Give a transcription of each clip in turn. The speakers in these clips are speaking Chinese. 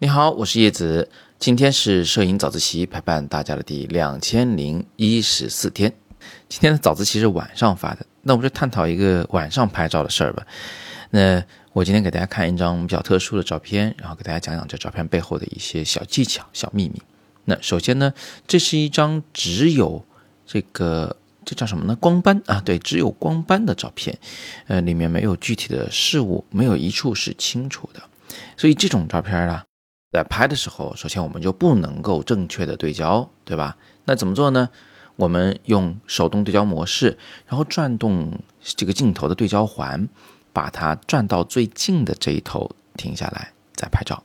你好，我是叶子，今天是摄影早自习陪伴大家的第两千零一十四天。今天的早自习是晚上发的，那我们就探讨一个晚上拍照的事儿吧。那我今天给大家看一张比较特殊的照片，然后给大家讲讲这照片背后的一些小技巧、小秘密。那首先呢，这是一张只有这个这叫什么呢？光斑啊，对，只有光斑的照片，呃，里面没有具体的事物，没有一处是清楚的，所以这种照片啊。在拍的时候，首先我们就不能够正确的对焦，对吧？那怎么做呢？我们用手动对焦模式，然后转动这个镜头的对焦环，把它转到最近的这一头停下来再拍照。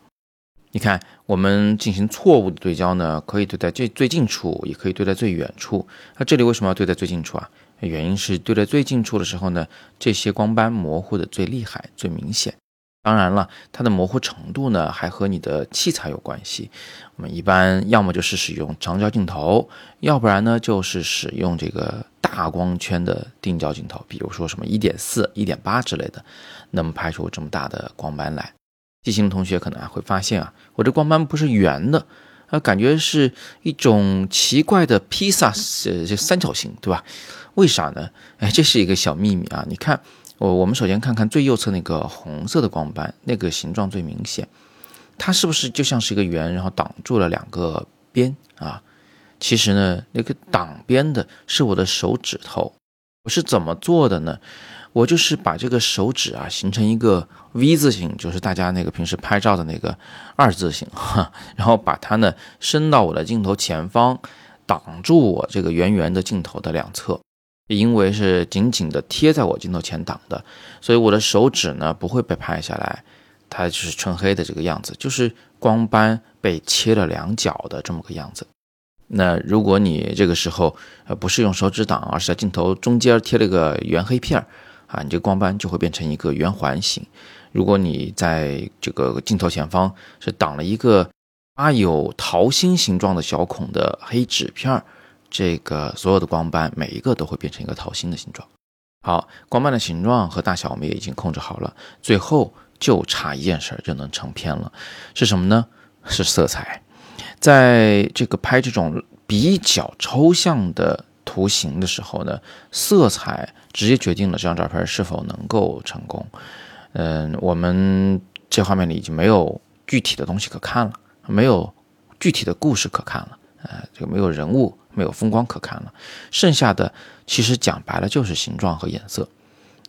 你看，我们进行错误的对焦呢，可以对在最最近处，也可以对在最远处。那这里为什么要对在最近处啊？原因是对在最近处的时候呢，这些光斑模糊的最厉害、最明显。当然了，它的模糊程度呢，还和你的器材有关系。我们一般要么就是使用长焦镜头，要不然呢就是使用这个大光圈的定焦镜头，比如说什么一点四、一点八之类的，那么拍出这么大的光斑来。细心的同学可能还会发现啊，我这光斑不是圆的，啊，感觉是一种奇怪的披萨，呃，这三角形，对吧？为啥呢？哎，这是一个小秘密啊，你看。我我们首先看看最右侧那个红色的光斑，那个形状最明显，它是不是就像是一个圆，然后挡住了两个边啊？其实呢，那个挡边的是我的手指头。我是怎么做的呢？我就是把这个手指啊形成一个 V 字形，就是大家那个平时拍照的那个二字形，哈，然后把它呢伸到我的镜头前方，挡住我这个圆圆的镜头的两侧。因为是紧紧的贴在我镜头前挡的，所以我的手指呢不会被拍下来，它就是纯黑的这个样子，就是光斑被切了两角的这么个样子。那如果你这个时候呃不是用手指挡，而是在镜头中间贴了个圆黑片儿啊，你这个光斑就会变成一个圆环形。如果你在这个镜头前方是挡了一个啊有桃心形状的小孔的黑纸片儿。这个所有的光斑每一个都会变成一个桃心的形状。好，光斑的形状和大小我们也已经控制好了，最后就差一件事儿就能成片了，是什么呢？是色彩。在这个拍这种比较抽象的图形的时候呢，色彩直接决定了这张照片是否能够成功。嗯，我们这画面里已经没有具体的东西可看了，没有具体的故事可看了，呃，就没有人物。没有风光可看了，剩下的其实讲白了就是形状和颜色。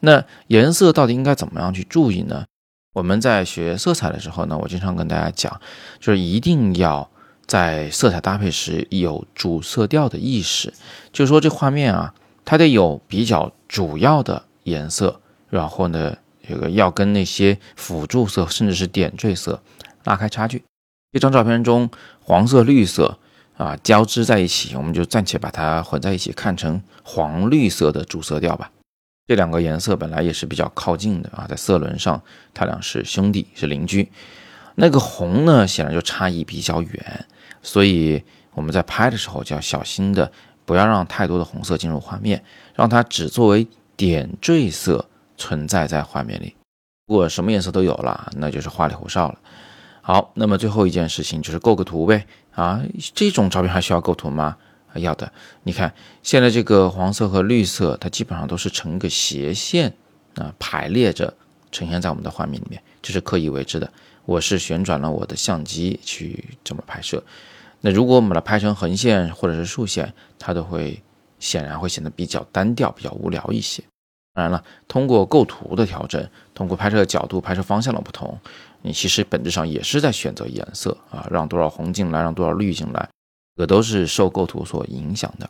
那颜色到底应该怎么样去注意呢？我们在学色彩的时候呢，我经常跟大家讲，就是一定要在色彩搭配时有主色调的意识，就是说这画面啊，它得有比较主要的颜色，然后呢，这个要跟那些辅助色甚至是点缀色拉开差距。这张照片中，黄色、绿色。啊，交织在一起，我们就暂且把它混在一起，看成黄绿色的主色调吧。这两个颜色本来也是比较靠近的啊，在色轮上，它俩是兄弟，是邻居。那个红呢，显然就差异比较远，所以我们在拍的时候就要小心的，不要让太多的红色进入画面，让它只作为点缀色存在在画面里。如果什么颜色都有了，那就是花里胡哨了。好，那么最后一件事情就是构个图呗。啊，这种照片还需要构图吗？要的。你看，现在这个黄色和绿色，它基本上都是成一个斜线啊，排列着呈现在我们的画面里面，这是刻意为之的。我是旋转了我的相机去这么拍摄。那如果我们把它拍成横线或者是竖线，它都会显然会显得比较单调、比较无聊一些。当然了，通过构图的调整，通过拍摄角度、拍摄方向的不同。你其实本质上也是在选择颜色啊，让多少红进来，让多少绿进来，这都是受构图所影响的。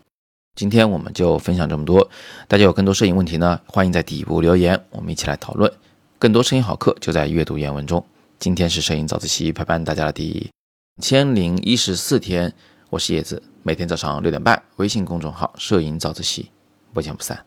今天我们就分享这么多，大家有更多摄影问题呢，欢迎在底部留言，我们一起来讨论。更多摄影好课就在阅读原文中。今天是摄影早自习陪伴大家的第千零一十四天，我是叶子，每天早上六点半，微信公众号“摄影早自习”，不见不散。